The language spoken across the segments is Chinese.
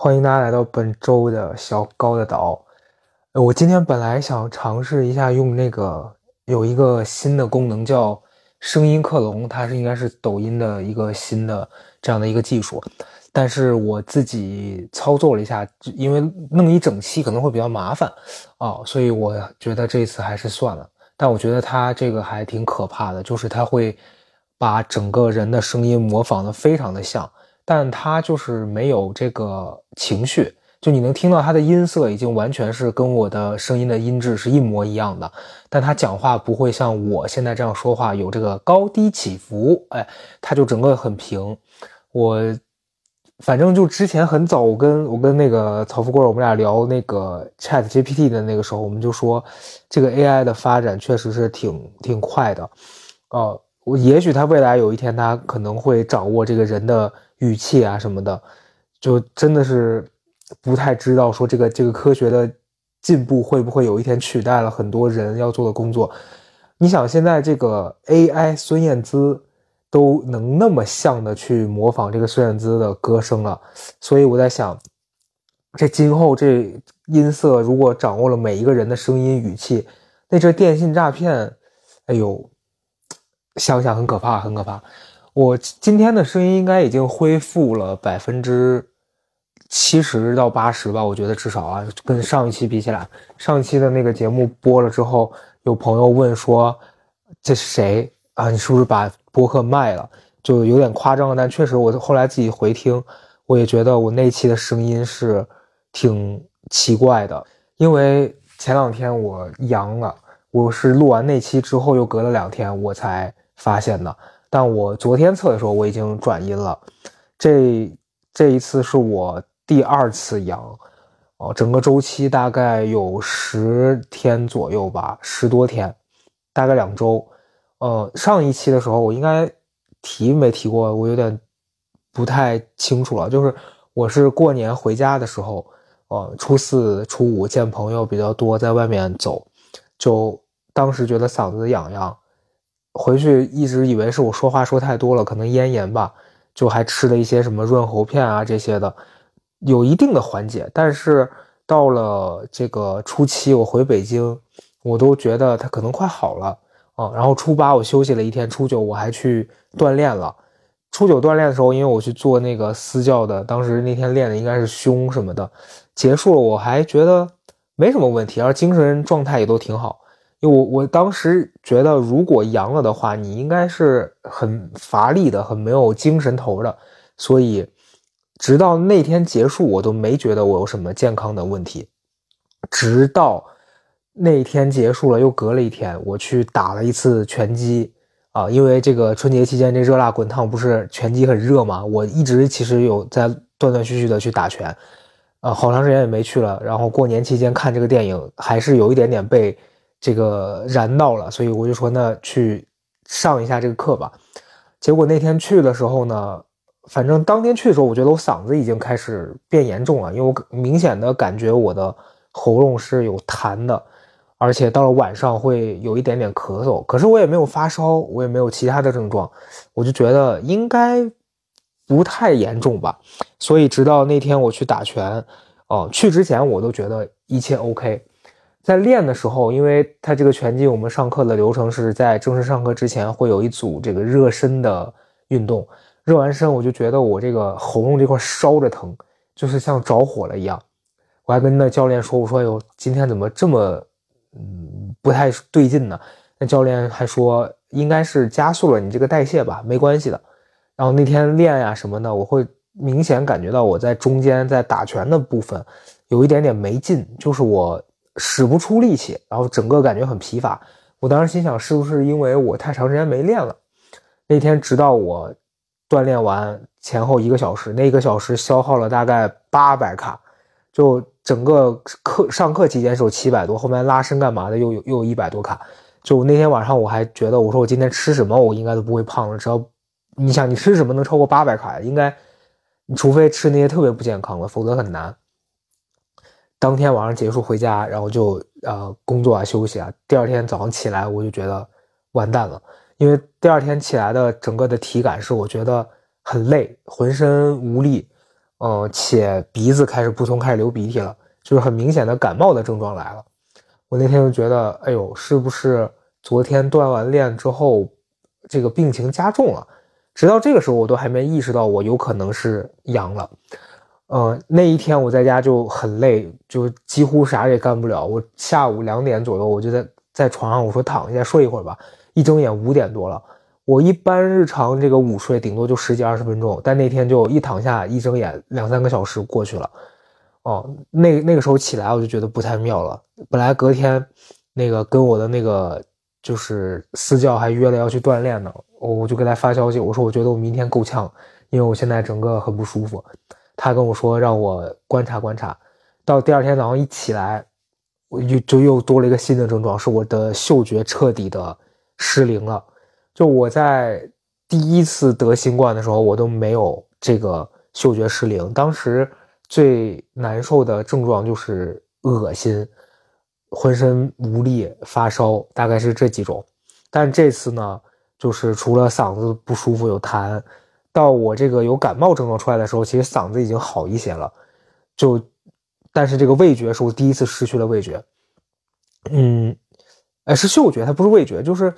欢迎大家来到本周的小高的岛。我今天本来想尝试一下用那个有一个新的功能叫声音克隆，它是应该是抖音的一个新的这样的一个技术，但是我自己操作了一下，因为弄一整期可能会比较麻烦啊，所以我觉得这次还是算了。但我觉得它这个还挺可怕的，就是它会把整个人的声音模仿的非常的像。但他就是没有这个情绪，就你能听到他的音色已经完全是跟我的声音的音质是一模一样的，但他讲话不会像我现在这样说话有这个高低起伏，哎，他就整个很平。我反正就之前很早，我跟我跟那个曹富贵我们俩聊那个 Chat GPT 的那个时候，我们就说这个 AI 的发展确实是挺挺快的，哦，我也许他未来有一天他可能会掌握这个人的。语气啊什么的，就真的是不太知道说这个这个科学的进步会不会有一天取代了很多人要做的工作？你想现在这个 AI 孙燕姿都能那么像的去模仿这个孙燕姿的歌声了，所以我在想，这今后这音色如果掌握了每一个人的声音语气，那这电信诈骗，哎呦，想想很可怕，很可怕。我今天的声音应该已经恢复了百分之七十到八十吧，我觉得至少啊，跟上一期比起来，上一期的那个节目播了之后，有朋友问说这是谁啊？你是不是把播客卖了？就有点夸张，但确实我后来自己回听，我也觉得我那期的声音是挺奇怪的，因为前两天我阳了，我是录完那期之后又隔了两天我才发现的。但我昨天测的时候，我已经转阴了。这这一次是我第二次阳，哦，整个周期大概有十天左右吧，十多天，大概两周。呃，上一期的时候我应该提没提过，我有点不太清楚了。就是我是过年回家的时候，呃，初四、初五见朋友比较多，在外面走，就当时觉得嗓子痒痒。回去一直以为是我说话说太多了，可能咽炎吧，就还吃了一些什么润喉片啊这些的，有一定的缓解。但是到了这个初七，我回北京，我都觉得它可能快好了啊。然后初八我休息了一天，初九我还去锻炼了。初九锻炼的时候，因为我去做那个私教的，当时那天练的应该是胸什么的，结束了我还觉得没什么问题，而精神状态也都挺好。因为我我当时觉得，如果阳了的话，你应该是很乏力的，很没有精神头的。所以，直到那天结束，我都没觉得我有什么健康的问题。直到那天结束了，又隔了一天，我去打了一次拳击啊，因为这个春节期间这热辣滚烫，不是拳击很热嘛？我一直其实有在断断续续的去打拳，啊，好长时间也没去了。然后过年期间看这个电影，还是有一点点被。这个燃到了，所以我就说那去上一下这个课吧。结果那天去的时候呢，反正当天去的时候，我觉得我嗓子已经开始变严重了，因为我明显的感觉我的喉咙是有痰的，而且到了晚上会有一点点咳嗽。可是我也没有发烧，我也没有其他的症状，我就觉得应该不太严重吧。所以直到那天我去打拳，哦，去之前我都觉得一切 OK。在练的时候，因为他这个拳击，我们上课的流程是在正式上课之前会有一组这个热身的运动。热完身，我就觉得我这个喉咙这块烧着疼，就是像着火了一样。我还跟那教练说：“我说哟，今天怎么这么嗯不太对劲呢？”那教练还说：“应该是加速了你这个代谢吧，没关系的。”然后那天练呀什么的，我会明显感觉到我在中间在打拳的部分有一点点没劲，就是我。使不出力气，然后整个感觉很疲乏。我当时心想，是不是因为我太长时间没练了？那天直到我锻炼完前后一个小时，那一个小时消耗了大概八百卡，就整个课上课期间是有七百多，后面拉伸干嘛的又有又有一百多卡。就那天晚上我还觉得，我说我今天吃什么我应该都不会胖了。只要你想你吃什么能超过八百卡，应该你除非吃那些特别不健康的，否则很难。当天晚上结束回家，然后就呃工作啊休息啊。第二天早上起来，我就觉得完蛋了，因为第二天起来的整个的体感是我觉得很累，浑身无力，呃，且鼻子开始不通，开始流鼻涕了，就是很明显的感冒的症状来了。我那天就觉得，哎呦，是不是昨天锻完炼之后，这个病情加重了？直到这个时候，我都还没意识到我有可能是阳了。呃，那一天我在家就很累，就几乎啥也干不了。我下午两点左右，我就在在床上，我说躺一下睡一会儿吧。一睁眼五点多了。我一般日常这个午睡顶多就十几二十分钟，但那天就一躺下一睁眼两三个小时过去了。哦，那那个时候起来我就觉得不太妙了。本来隔天，那个跟我的那个就是私教还约了要去锻炼呢，我我就给他发消息，我说我觉得我明天够呛，因为我现在整个很不舒服。他跟我说让我观察观察，到第二天早上一起来，我就就又多了一个新的症状，是我的嗅觉彻底的失灵了。就我在第一次得新冠的时候，我都没有这个嗅觉失灵，当时。最难受的症状就是恶心、浑身无力、发烧，大概是这几种。但这次呢，就是除了嗓子不舒服有痰，到我这个有感冒症状出来的时候，其实嗓子已经好一些了。就，但是这个味觉是我第一次失去了味觉。嗯，哎，是嗅觉，它不是味觉，就是，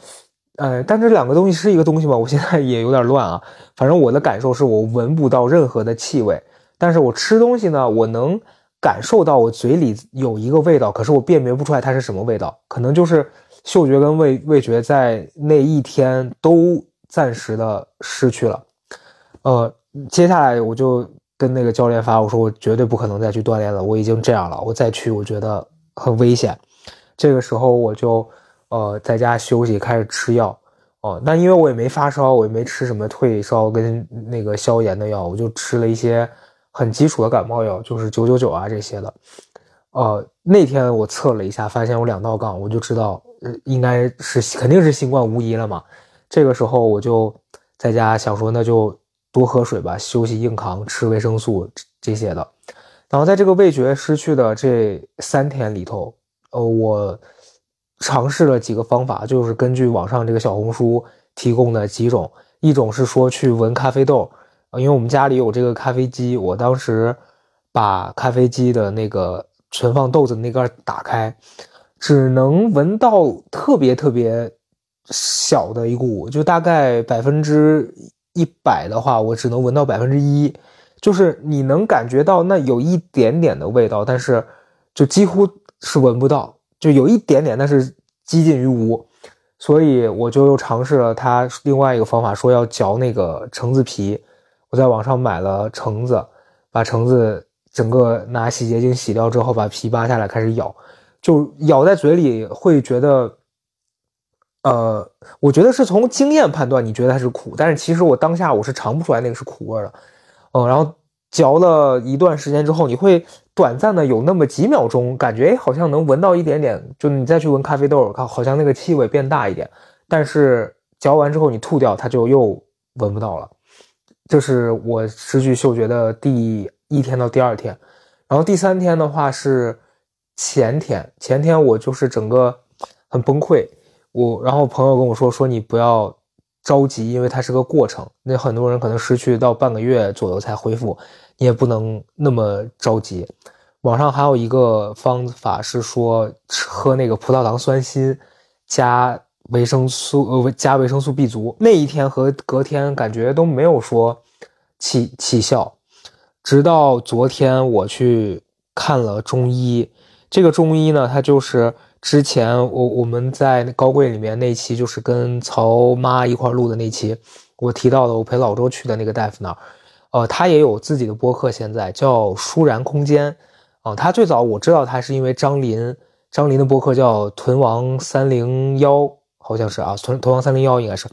呃，但这两个东西是一个东西吗？我现在也有点乱啊。反正我的感受是我闻不到任何的气味。但是我吃东西呢，我能感受到我嘴里有一个味道，可是我辨别不出来它是什么味道，可能就是嗅觉跟味味觉在那一天都暂时的失去了。呃，接下来我就跟那个教练发，我说我绝对不可能再去锻炼了，我已经这样了，我再去我觉得很危险。这个时候我就呃在家休息，开始吃药。哦，那因为我也没发烧，我也没吃什么退烧跟那个消炎的药，我就吃了一些。很基础的感冒药就是九九九啊这些的，呃，那天我测了一下，发现有两道杠，我就知道，呃，应该是肯定是新冠无疑了嘛。这个时候我就在家想说，那就多喝水吧，休息硬扛，吃维生素这些的。然后在这个味觉失去的这三天里头，呃，我尝试了几个方法，就是根据网上这个小红书提供的几种，一种是说去闻咖啡豆。啊，因为我们家里有这个咖啡机，我当时把咖啡机的那个存放豆子那盖打开，只能闻到特别特别小的一股，就大概百分之一百的话，我只能闻到百分之一，就是你能感觉到那有一点点的味道，但是就几乎是闻不到，就有一点点，但是几近于无，所以我就又尝试了它另外一个方法，说要嚼那个橙子皮。我在网上买了橙子，把橙子整个拿洗洁精洗掉之后，把皮扒下来开始咬，就咬在嘴里会觉得，呃，我觉得是从经验判断，你觉得它是苦，但是其实我当下我是尝不出来那个是苦味的，嗯，然后嚼了一段时间之后，你会短暂的有那么几秒钟感觉，哎，好像能闻到一点点，就你再去闻咖啡豆，看好像那个气味变大一点，但是嚼完之后你吐掉，它就又闻不到了。这是我失去嗅觉的第一天到第二天，然后第三天的话是前天，前天我就是整个很崩溃，我然后朋友跟我说说你不要着急，因为它是个过程，那很多人可能失去到半个月左右才恢复，你也不能那么着急。网上还有一个方法是说喝那个葡萄糖酸锌加。维生素呃加维生素 B 族那一天和隔天感觉都没有说起起效，直到昨天我去看了中医，这个中医呢，他就是之前我我们在高贵里面那期就是跟曹妈一块录的那期，我提到的我陪老周去的那个大夫那儿，呃，他也有自己的播客，现在叫舒然空间，啊，他最早我知道他是因为张林，张林的播客叫屯王三零幺。好像是啊，从《头王三零幺》应该是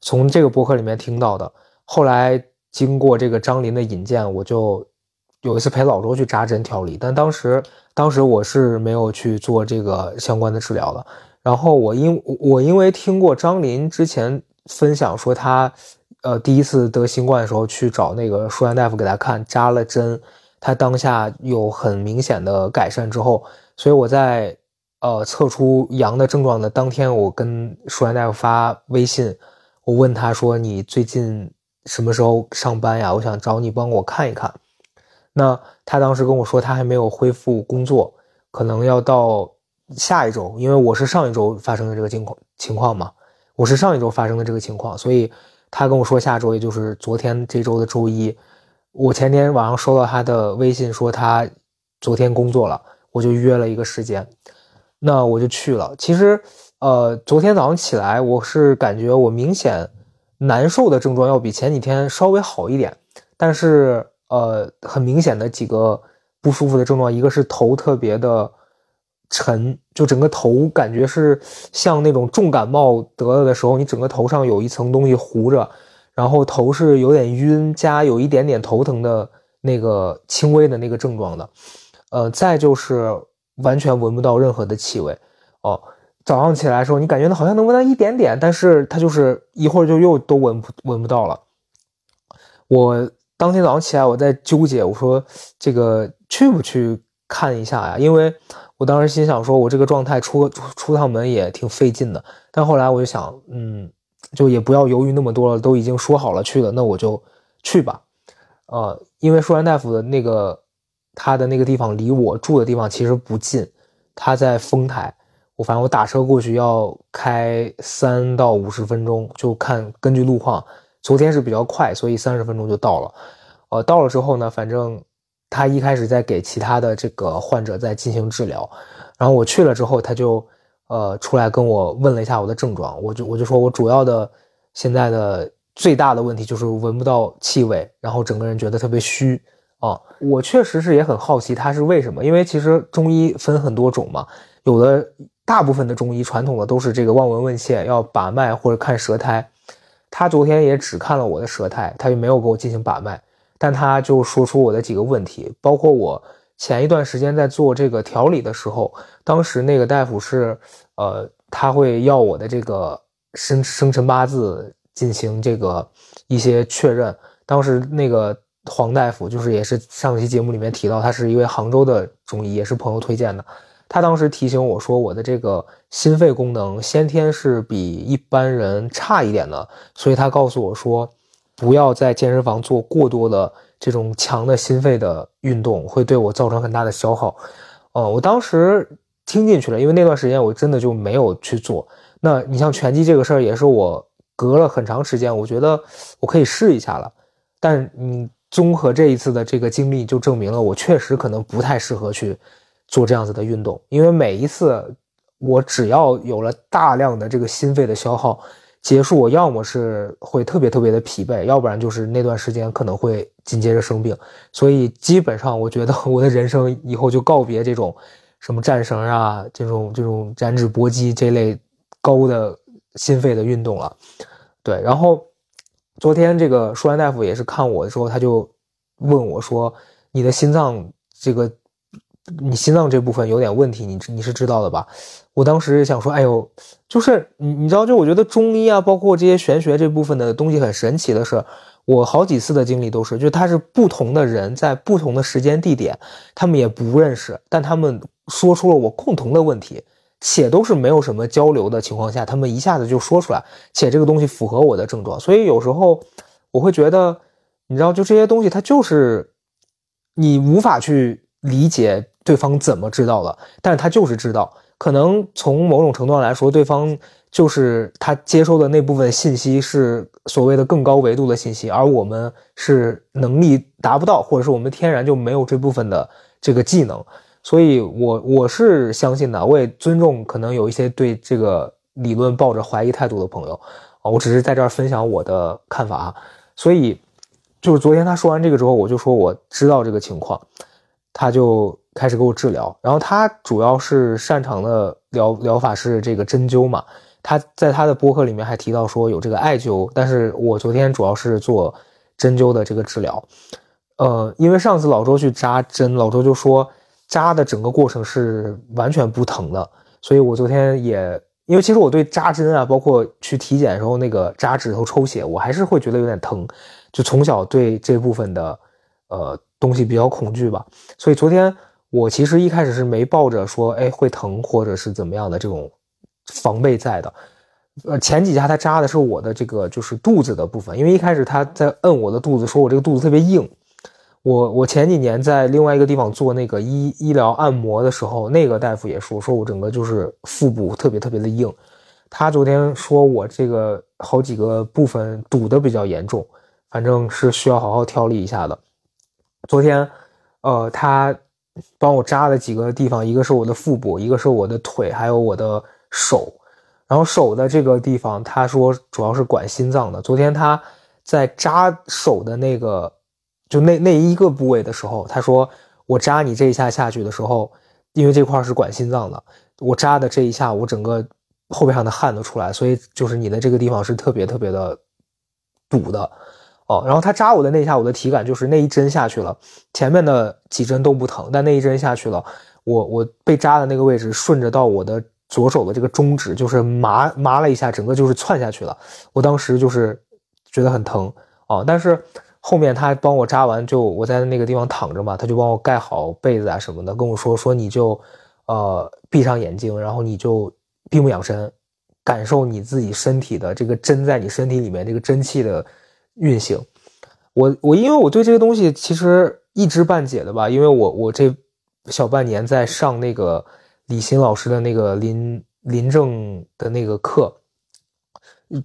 从这个博客里面听到的。后来经过这个张林的引荐，我就有一次陪老周去扎针调理，但当时当时我是没有去做这个相关的治疗的。然后我因我因为听过张林之前分享说他呃第一次得新冠的时候去找那个舒然大夫给他看扎了针，他当下有很明显的改善之后，所以我在。呃，测出阳的症状的当天，我跟舒然大夫发微信，我问他说：“你最近什么时候上班呀？我想找你帮我看一看。”那他当时跟我说，他还没有恢复工作，可能要到下一周，因为我是上一周发生的这个情况情况嘛，我是上一周发生的这个情况，所以他跟我说下周，也就是昨天这周的周一，我前天晚上收到他的微信说他昨天工作了，我就约了一个时间，那我就去了。其实，呃，昨天早上起来，我是感觉我明显难受的症状要比前几天稍微好一点，但是。呃，很明显的几个不舒服的症状，一个是头特别的沉，就整个头感觉是像那种重感冒得了的时候，你整个头上有一层东西糊着，然后头是有点晕加有一点点头疼的那个轻微的那个症状的。呃，再就是完全闻不到任何的气味。哦，早上起来的时候，你感觉好像能闻到一点点，但是它就是一会儿就又都闻不闻不到了。我。当天早上起来，我在纠结，我说这个去不去看一下呀？因为我当时心想说，我这个状态出出趟门也挺费劲的。但后来我就想，嗯，就也不要犹豫那么多了，都已经说好了去了，那我就去吧。呃，因为舒然大夫的那个他的那个地方离我住的地方其实不近，他在丰台，我反正我打车过去要开三到五十分钟，就看根据路况。昨天是比较快，所以三十分钟就到了。呃，到了之后呢，反正他一开始在给其他的这个患者在进行治疗，然后我去了之后，他就呃出来跟我问了一下我的症状，我就我就说我主要的现在的最大的问题就是闻不到气味，然后整个人觉得特别虚啊。我确实是也很好奇他是为什么，因为其实中医分很多种嘛，有的大部分的中医传统的都是这个望闻问切，要把脉或者看舌苔。他昨天也只看了我的舌苔，他就没有给我进行把脉，但他就说出我的几个问题，包括我前一段时间在做这个调理的时候，当时那个大夫是，呃，他会要我的这个生生辰八字进行这个一些确认。当时那个黄大夫就是也是上期节目里面提到，他是一位杭州的中医，也是朋友推荐的。他当时提醒我说，我的这个心肺功能先天是比一般人差一点的，所以他告诉我说，不要在健身房做过多的这种强的心肺的运动，会对我造成很大的消耗。呃，我当时听进去了，因为那段时间我真的就没有去做。那你像拳击这个事儿，也是我隔了很长时间，我觉得我可以试一下了。但你综合这一次的这个经历，就证明了我确实可能不太适合去。做这样子的运动，因为每一次我只要有了大量的这个心肺的消耗结束，我要么是会特别特别的疲惫，要不然就是那段时间可能会紧接着生病。所以基本上，我觉得我的人生以后就告别这种什么战绳啊，这种这种燃脂搏击这类高的心肺的运动了。对，然后昨天这个舒安大夫也是看我的时候，他就问我说：“你的心脏这个。”你心脏这部分有点问题，你你是知道的吧？我当时想说，哎呦，就是你你知道，就我觉得中医啊，包括这些玄学这部分的东西很神奇的是，我好几次的经历都是，就他是不同的人在不同的时间地点，他们也不认识，但他们说出了我共同的问题，且都是没有什么交流的情况下，他们一下子就说出来，且这个东西符合我的症状，所以有时候我会觉得，你知道，就这些东西它就是你无法去理解。对方怎么知道的？但是他就是知道，可能从某种程度上来说，对方就是他接收的那部分信息是所谓的更高维度的信息，而我们是能力达不到，或者是我们天然就没有这部分的这个技能。所以，我我是相信的，我也尊重可能有一些对这个理论抱着怀疑态度的朋友啊，我只是在这儿分享我的看法。所以，就是昨天他说完这个之后，我就说我知道这个情况，他就。开始给我治疗，然后他主要是擅长的疗疗法是这个针灸嘛。他在他的播客里面还提到说有这个艾灸，但是我昨天主要是做针灸的这个治疗。呃，因为上次老周去扎针，老周就说扎的整个过程是完全不疼的，所以我昨天也因为其实我对扎针啊，包括去体检的时候那个扎指头抽血，我还是会觉得有点疼，就从小对这部分的呃东西比较恐惧吧，所以昨天。我其实一开始是没抱着说，哎，会疼或者是怎么样的这种防备在的。呃，前几下他扎的是我的这个就是肚子的部分，因为一开始他在摁我的肚子，说我这个肚子特别硬。我我前几年在另外一个地方做那个医医疗按摩的时候，那个大夫也说，说我整个就是腹部特别特别的硬。他昨天说我这个好几个部分堵得比较严重，反正是需要好好调理一下的。昨天，呃，他帮我扎了几个地方，一个是我的腹部，一个是我的腿，还有我的手。然后手的这个地方，他说主要是管心脏的。昨天他在扎手的那个。就那那一个部位的时候，他说我扎你这一下下去的时候，因为这块是管心脏的，我扎的这一下，我整个后背上的汗都出来，所以就是你的这个地方是特别特别的堵的然后他扎我的那一下，我的体感就是那一针下去了，前面的几针都不疼，但那一针下去了，我我被扎的那个位置顺着到我的左手的这个中指，就是麻麻了一下，整个就是窜下去了。我当时就是觉得很疼哦，但是。后面他帮我扎完，就我在那个地方躺着嘛，他就帮我盖好被子啊什么的，跟我说说你就，呃，闭上眼睛，然后你就闭目养神，感受你自己身体的这个针在你身体里面这个真气的运行。我我因为我对这个东西其实一知半解的吧，因为我我这小半年在上那个李欣老师的那个临临症的那个课。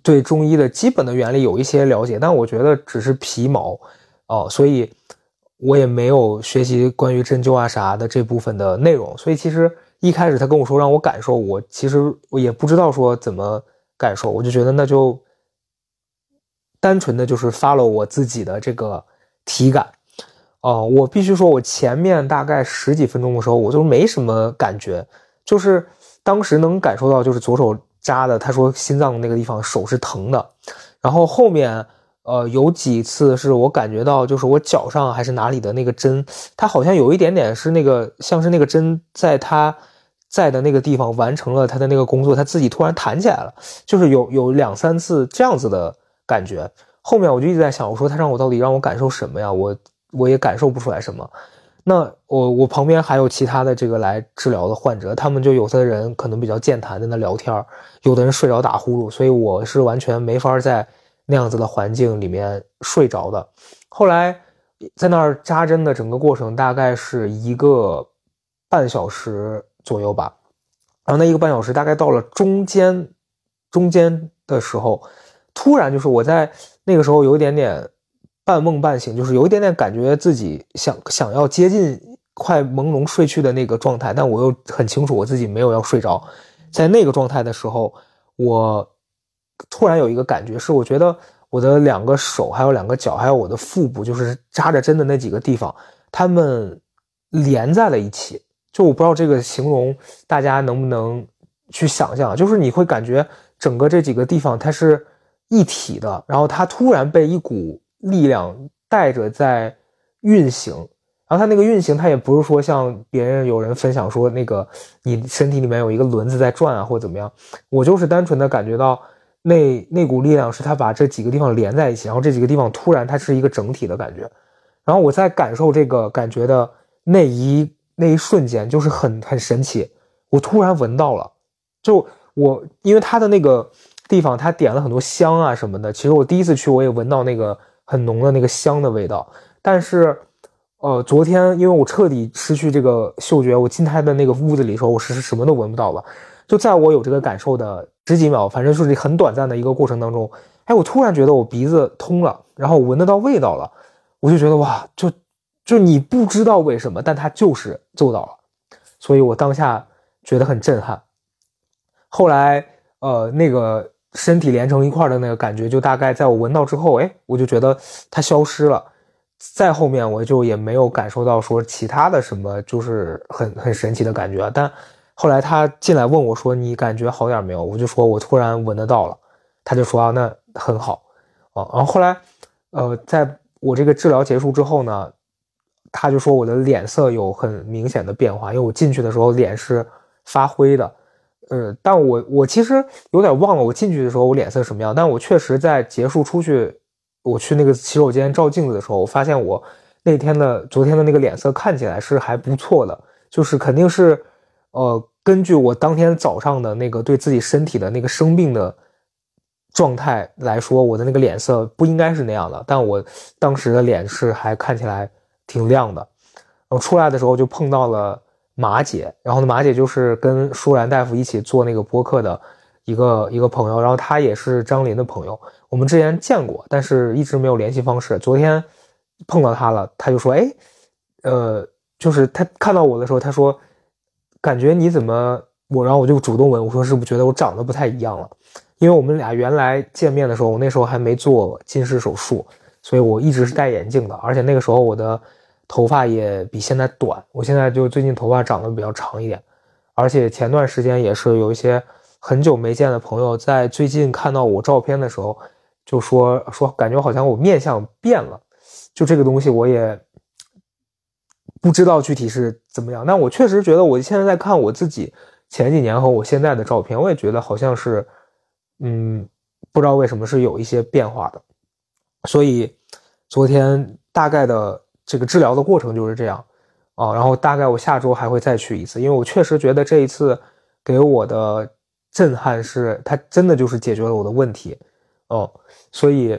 对中医的基本的原理有一些了解，但我觉得只是皮毛，哦，所以我也没有学习关于针灸啊啥的这部分的内容。所以其实一开始他跟我说让我感受，我其实我也不知道说怎么感受，我就觉得那就单纯的就是 follow 我自己的这个体感。哦，我必须说，我前面大概十几分钟的时候，我就没什么感觉，就是当时能感受到就是左手。扎的，他说心脏那个地方手是疼的，然后后面呃有几次是我感觉到就是我脚上还是哪里的那个针，它好像有一点点是那个像是那个针在它在的那个地方完成了它的那个工作，它自己突然弹起来了，就是有有两三次这样子的感觉。后面我就一直在想，我说他让我到底让我感受什么呀？我我也感受不出来什么。那我我旁边还有其他的这个来治疗的患者，他们就有的人可能比较健谈，在那聊天有的人睡着打呼噜，所以我是完全没法在那样子的环境里面睡着的。后来在那儿扎针的整个过程大概是一个半小时左右吧，然后那一个半小时大概到了中间中间的时候，突然就是我在那个时候有一点点。半梦半醒，就是有一点点感觉自己想想要接近快朦胧睡去的那个状态，但我又很清楚我自己没有要睡着。在那个状态的时候，我突然有一个感觉，是我觉得我的两个手、还有两个脚、还有我的腹部，就是扎着针的那几个地方，它们连在了一起。就我不知道这个形容大家能不能去想象，就是你会感觉整个这几个地方它是一体的，然后它突然被一股。力量带着在运行，然后它那个运行，它也不是说像别人有人分享说那个你身体里面有一个轮子在转啊，或者怎么样。我就是单纯的感觉到那那股力量是它把这几个地方连在一起，然后这几个地方突然它是一个整体的感觉。然后我在感受这个感觉的那一那一瞬间，就是很很神奇。我突然闻到了，就我因为它的那个地方，他点了很多香啊什么的。其实我第一次去，我也闻到那个。很浓的那个香的味道，但是，呃，昨天因为我彻底失去这个嗅觉，我进他的那个屋子里的时候，我是什么都闻不到了。就在我有这个感受的十几秒，反正就是很短暂的一个过程当中，哎，我突然觉得我鼻子通了，然后闻得到味道了，我就觉得哇，就就你不知道为什么，但它就是做到了，所以我当下觉得很震撼。后来，呃，那个。身体连成一块的那个感觉，就大概在我闻到之后，哎，我就觉得它消失了。再后面我就也没有感受到说其他的什么，就是很很神奇的感觉。但后来他进来问我说：“你感觉好点没有？”我就说：“我突然闻得到了。”他就说：“啊，那很好。”啊，然后后来，呃，在我这个治疗结束之后呢，他就说我的脸色有很明显的变化，因为我进去的时候脸是发灰的。呃，但我我其实有点忘了，我进去的时候我脸色什么样。但我确实在结束出去，我去那个洗手间照镜子的时候，我发现我那天的昨天的那个脸色看起来是还不错的，就是肯定是，呃，根据我当天早上的那个对自己身体的那个生病的状态来说，我的那个脸色不应该是那样的。但我当时的脸是还看起来挺亮的。然后出来的时候就碰到了马姐，然后呢，马姐就是跟舒然大夫一起做那个播客的一个一个朋友，然后她也是张林的朋友，我们之前见过，但是一直没有联系方式。昨天碰到他了，他就说：“哎，呃，就是他看到我的时候，他说，感觉你怎么我，然后我就主动问我说，是不是觉得我长得不太一样了？因为我们俩原来见面的时候，我那时候还没做近视手术，所以我一直是戴眼镜的，而且那个时候我的。”头发也比现在短，我现在就最近头发长得比较长一点，而且前段时间也是有一些很久没见的朋友在最近看到我照片的时候，就说说感觉好像我面相变了，就这个东西我也不知道具体是怎么样，但我确实觉得我现在在看我自己前几年和我现在的照片，我也觉得好像是，嗯，不知道为什么是有一些变化的，所以昨天大概的。这个治疗的过程就是这样，啊，然后大概我下周还会再去一次，因为我确实觉得这一次给我的震撼是，它真的就是解决了我的问题，哦，所以，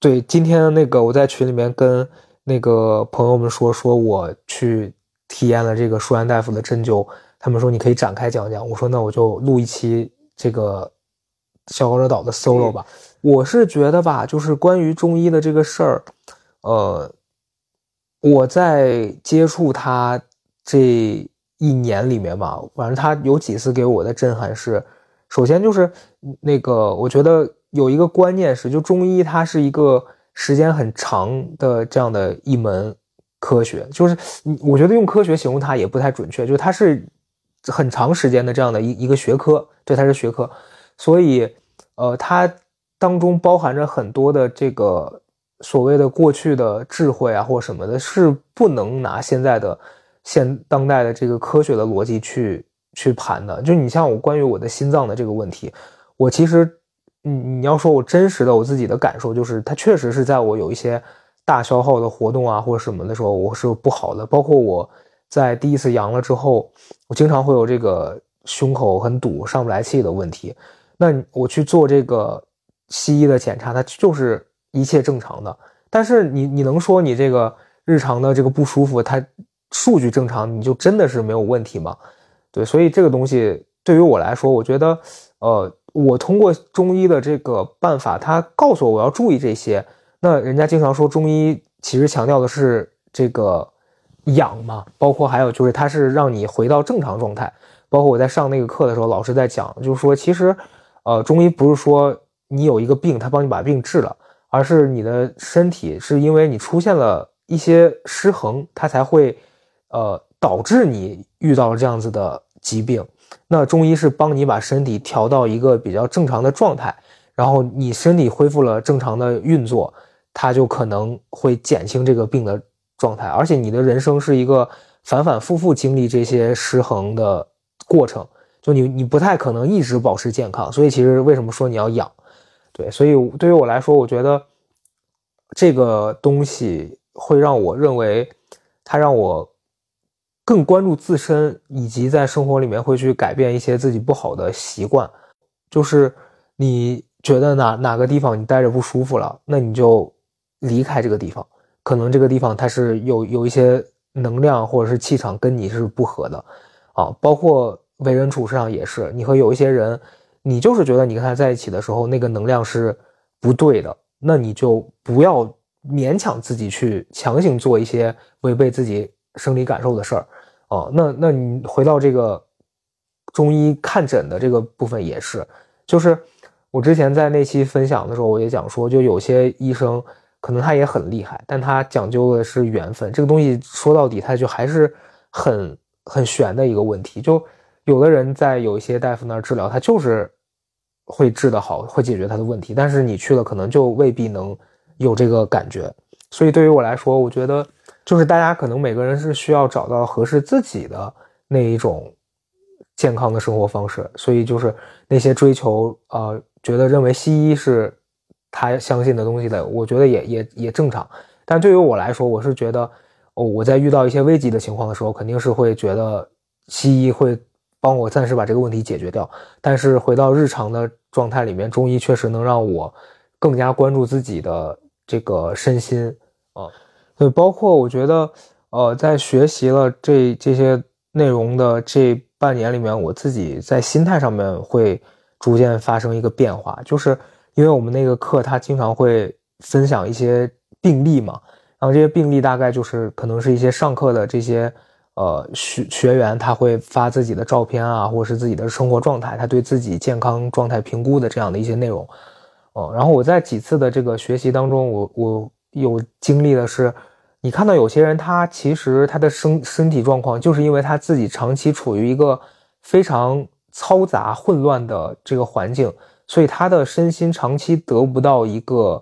对，今天那个我在群里面跟那个朋友们说，说我去体验了这个舒安大夫的针灸，他们说你可以展开讲讲，我说那我就录一期这个小高热岛的 solo 吧，我是觉得吧，就是关于中医的这个事儿，呃。我在接触他这一年里面吧，反正他有几次给我的震撼是，首先就是那个，我觉得有一个观念是，就中医它是一个时间很长的这样的一门科学，就是我觉得用科学形容它也不太准确，就它是很长时间的这样的一一个学科，对，它是学科，所以呃，它当中包含着很多的这个。所谓的过去的智慧啊，或什么的，是不能拿现在的现当代的这个科学的逻辑去去盘的。就你像我关于我的心脏的这个问题，我其实，你你要说我真实的我自己的感受，就是它确实是在我有一些大消耗的活动啊，或者什么的时候，我是不好的。包括我在第一次阳了之后，我经常会有这个胸口很堵、上不来气的问题。那我去做这个西医的检查，它就是。一切正常的，但是你你能说你这个日常的这个不舒服，它数据正常，你就真的是没有问题吗？对，所以这个东西对于我来说，我觉得，呃，我通过中医的这个办法，他告诉我我要注意这些。那人家经常说中医其实强调的是这个养嘛，包括还有就是它是让你回到正常状态。包括我在上那个课的时候，老师在讲，就是说其实，呃，中医不是说你有一个病，他帮你把病治了。而是你的身体是因为你出现了一些失衡，它才会，呃，导致你遇到了这样子的疾病。那中医是帮你把身体调到一个比较正常的状态，然后你身体恢复了正常的运作，它就可能会减轻这个病的状态。而且你的人生是一个反反复复经历这些失衡的过程，就你你不太可能一直保持健康。所以其实为什么说你要养？对，所以对于我来说，我觉得这个东西会让我认为，它让我更关注自身，以及在生活里面会去改变一些自己不好的习惯。就是你觉得哪哪个地方你待着不舒服了，那你就离开这个地方。可能这个地方它是有有一些能量或者是气场跟你是不合的啊。包括为人处事上也是，你和有一些人。你就是觉得你跟他在一起的时候，那个能量是不对的，那你就不要勉强自己去强行做一些违背自己生理感受的事儿，哦，那那你回到这个中医看诊的这个部分也是，就是我之前在那期分享的时候，我也讲说，就有些医生可能他也很厉害，但他讲究的是缘分，这个东西说到底，他就还是很很玄的一个问题，就。有的人在有一些大夫那儿治疗，他就是会治得好，会解决他的问题。但是你去了，可能就未必能有这个感觉。所以对于我来说，我觉得就是大家可能每个人是需要找到合适自己的那一种健康的生活方式。所以就是那些追求呃，觉得认为西医是他相信的东西的，我觉得也也也正常。但对于我来说，我是觉得哦，我在遇到一些危急的情况的时候，肯定是会觉得西医会。帮我暂时把这个问题解决掉，但是回到日常的状态里面，中医确实能让我更加关注自己的这个身心啊。对，包括我觉得，呃，在学习了这这些内容的这半年里面，我自己在心态上面会逐渐发生一个变化，就是因为我们那个课他经常会分享一些病例嘛，然后这些病例大概就是可能是一些上课的这些。呃，学学员他会发自己的照片啊，或者是自己的生活状态，他对自己健康状态评估的这样的一些内容。哦，然后我在几次的这个学习当中，我我有经历的是，你看到有些人他其实他的身身体状况，就是因为他自己长期处于一个非常嘈杂混乱的这个环境，所以他的身心长期得不到一个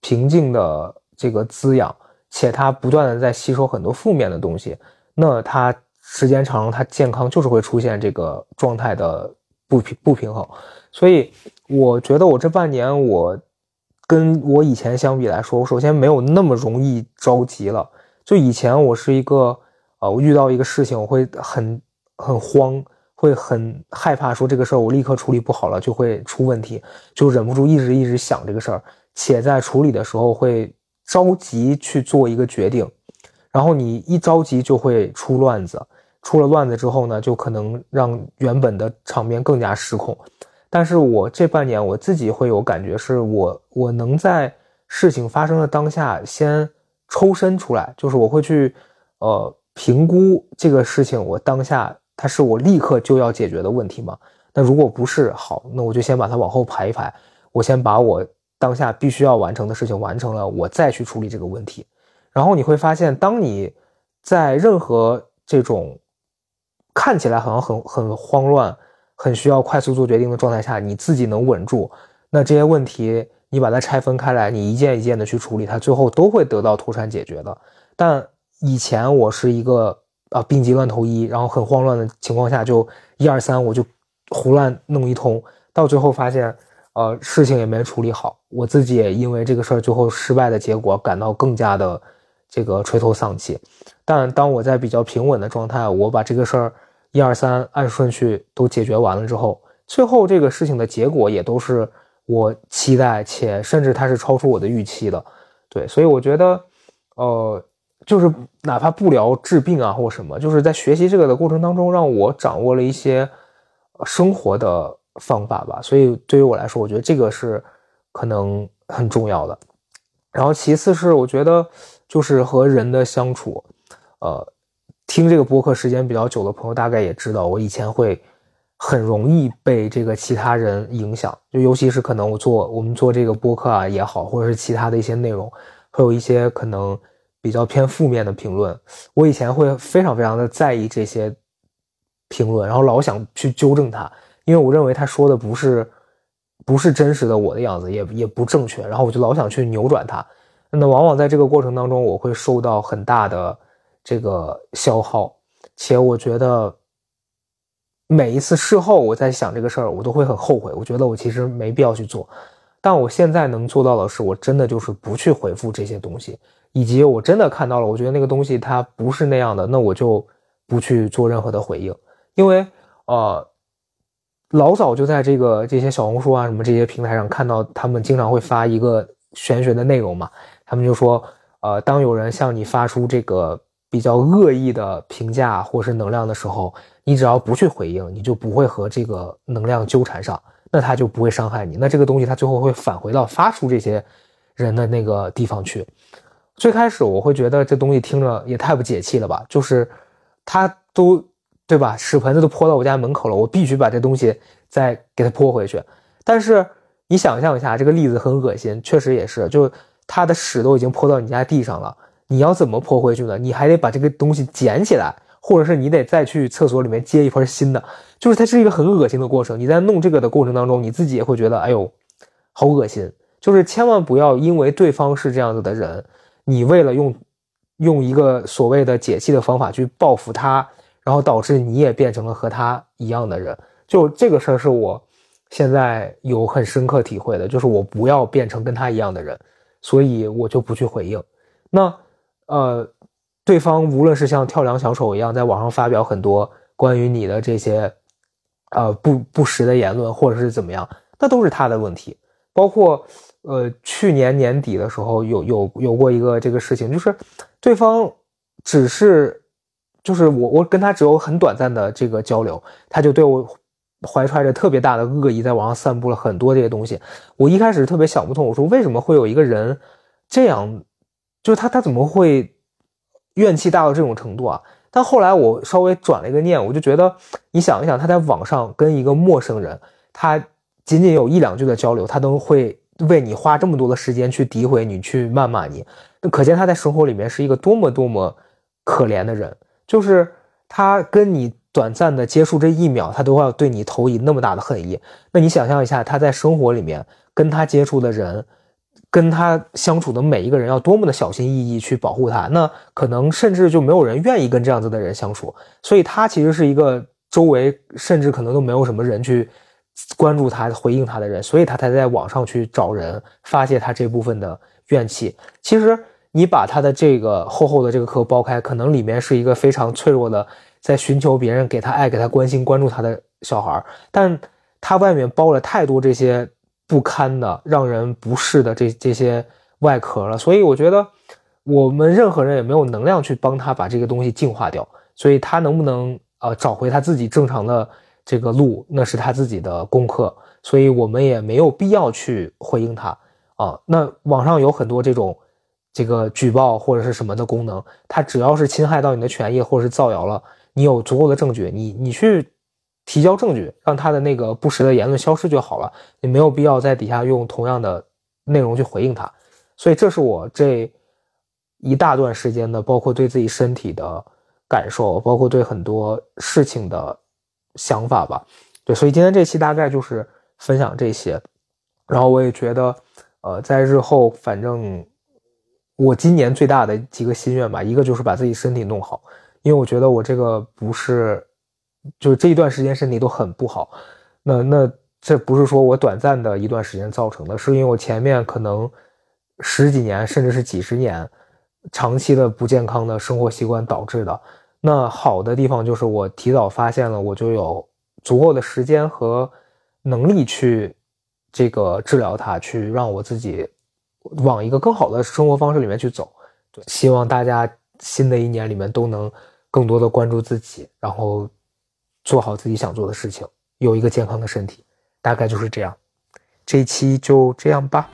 平静的这个滋养，且他不断的在吸收很多负面的东西。那他时间长了，他健康就是会出现这个状态的不平不平衡，所以我觉得我这半年我跟我以前相比来说，我首先没有那么容易着急了。就以前我是一个，呃，我遇到一个事情，我会很很慌，会很害怕，说这个事儿我立刻处理不好了就会出问题，就忍不住一直一直想这个事儿，且在处理的时候会着急去做一个决定。然后你一着急就会出乱子，出了乱子之后呢，就可能让原本的场面更加失控。但是我这半年我自己会有感觉，是我我能在事情发生的当下先抽身出来，就是我会去呃评估这个事情，我当下它是我立刻就要解决的问题吗？那如果不是，好，那我就先把它往后排一排，我先把我当下必须要完成的事情完成了，我再去处理这个问题。然后你会发现，当你在任何这种看起来好像很很慌乱、很需要快速做决定的状态下，你自己能稳住，那这些问题你把它拆分开来，你一件一件的去处理，它最后都会得到妥善解决的。但以前我是一个啊病急乱投医，然后很慌乱的情况下，就一二三我就胡乱弄一通，到最后发现，呃，事情也没处理好，我自己也因为这个事儿最后失败的结果感到更加的。这个垂头丧气，但当我在比较平稳的状态，我把这个事儿一二三按顺序都解决完了之后，最后这个事情的结果也都是我期待且甚至它是超出我的预期的。对，所以我觉得，呃，就是哪怕不聊治病啊或什么，就是在学习这个的过程当中，让我掌握了一些生活的方法吧。所以对于我来说，我觉得这个是可能很重要的。然后其次是我觉得。就是和人的相处，呃，听这个播客时间比较久的朋友大概也知道，我以前会很容易被这个其他人影响，就尤其是可能我做我们做这个播客啊也好，或者是其他的一些内容，会有一些可能比较偏负面的评论，我以前会非常非常的在意这些评论，然后老想去纠正他，因为我认为他说的不是不是真实的我的样子，也也不正确，然后我就老想去扭转它。那往往在这个过程当中，我会受到很大的这个消耗，且我觉得每一次事后我在想这个事儿，我都会很后悔。我觉得我其实没必要去做，但我现在能做到的是，我真的就是不去回复这些东西，以及我真的看到了，我觉得那个东西它不是那样的，那我就不去做任何的回应，因为呃，老早就在这个这些小红书啊什么这些平台上看到他们经常会发一个玄学的内容嘛。他们就说，呃，当有人向你发出这个比较恶意的评价或是能量的时候，你只要不去回应，你就不会和这个能量纠缠上，那他就不会伤害你。那这个东西它最后会返回到发出这些人的那个地方去。最开始我会觉得这东西听着也太不解气了吧，就是他都对吧，屎盆子都泼到我家门口了，我必须把这东西再给它泼回去。但是你想象一下，这个例子很恶心，确实也是，就。它的屎都已经泼到你家地上了，你要怎么泼回去呢？你还得把这个东西捡起来，或者是你得再去厕所里面接一盆新的，就是它是一个很恶心的过程。你在弄这个的过程当中，你自己也会觉得，哎呦，好恶心。就是千万不要因为对方是这样子的人，你为了用用一个所谓的解气的方法去报复他，然后导致你也变成了和他一样的人。就这个事儿是我现在有很深刻体会的，就是我不要变成跟他一样的人。所以我就不去回应。那，呃，对方无论是像跳梁小丑一样在网上发表很多关于你的这些，呃不不实的言论，或者是怎么样，那都是他的问题。包括呃去年年底的时候有有有过一个这个事情，就是对方只是就是我我跟他只有很短暂的这个交流，他就对我怀揣着特别大的恶意，在网上散布了很多这些东西。我一开始特别想不通，我说为什么会有一个人这样，就是他他怎么会怨气大到这种程度啊？但后来我稍微转了一个念，我就觉得，你想一想，他在网上跟一个陌生人，他仅仅有一两句的交流，他都会为你花这么多的时间去诋毁你，去谩骂你，可见他在生活里面是一个多么多么可怜的人。就是他跟你短暂的接触这一秒，他都要对你投以那么大的恨意。那你想象一下，他在生活里面跟他接触的人。跟他相处的每一个人要多么的小心翼翼去保护他，那可能甚至就没有人愿意跟这样子的人相处。所以他其实是一个周围甚至可能都没有什么人去关注他、回应他的人，所以他才在网上去找人发泄他这部分的怨气。其实你把他的这个厚厚的这个壳剥开，可能里面是一个非常脆弱的，在寻求别人给他爱、给他关心、关注他的小孩，但他外面包了太多这些。不堪的、让人不适的这这些外壳了，所以我觉得我们任何人也没有能量去帮他把这个东西净化掉，所以他能不能呃找回他自己正常的这个路，那是他自己的功课，所以我们也没有必要去回应他啊。那网上有很多这种这个举报或者是什么的功能，它只要是侵害到你的权益或者是造谣了，你有足够的证据，你你去。提交证据，让他的那个不实的言论消失就好了。你没有必要在底下用同样的内容去回应他。所以，这是我这一大段时间的，包括对自己身体的感受，包括对很多事情的想法吧。对，所以今天这期大概就是分享这些。然后我也觉得，呃，在日后，反正我今年最大的几个心愿吧，一个就是把自己身体弄好，因为我觉得我这个不是。就是这一段时间身体都很不好，那那这不是说我短暂的一段时间造成的，是因为我前面可能十几年甚至是几十年长期的不健康的生活习惯导致的。那好的地方就是我提早发现了，我就有足够的时间和能力去这个治疗它，去让我自己往一个更好的生活方式里面去走。对，希望大家新的一年里面都能更多的关注自己，然后。做好自己想做的事情，有一个健康的身体，大概就是这样。这一期就这样吧。